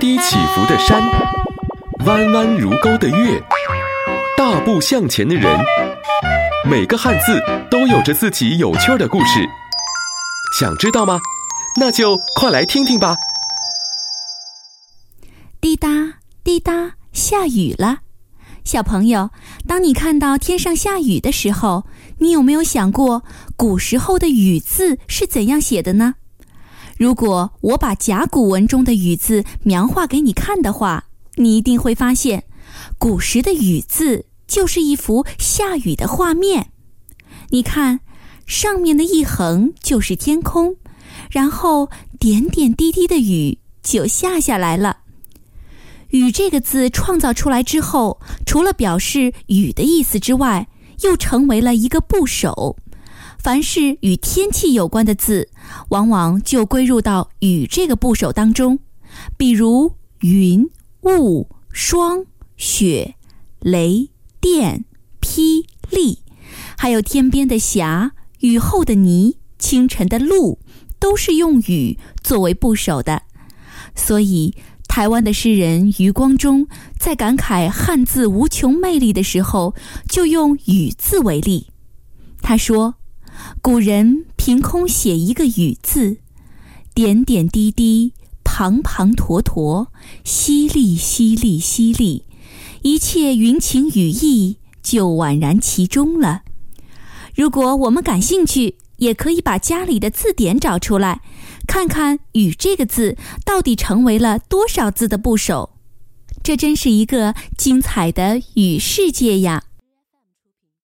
低起伏的山，弯弯如钩的月，大步向前的人，每个汉字都有着自己有趣的故事。想知道吗？那就快来听听吧。滴答滴答，下雨了。小朋友，当你看到天上下雨的时候，你有没有想过古时候的“雨”字是怎样写的呢？如果我把甲骨文中的“雨”字描画给你看的话，你一定会发现，古时的“雨”字就是一幅下雨的画面。你看，上面的一横就是天空，然后点点滴滴的雨就下下来了。“雨”这个字创造出来之后，除了表示雨的意思之外，又成为了一个部首。凡是与天气有关的字，往往就归入到“雨”这个部首当中，比如云、雾、霜、雪、雷电、霹雳，还有天边的霞、雨后的泥、清晨的露，都是用“雨”作为部首的。所以，台湾的诗人余光中在感慨汉字无穷魅力的时候，就用“雨”字为例，他说。古人凭空写一个“雨”字，点点滴滴，滂滂沱沱，淅沥淅沥淅沥，一切云情雨意就宛然其中了。如果我们感兴趣，也可以把家里的字典找出来，看看“雨”这个字到底成为了多少字的部首。这真是一个精彩的雨世界呀！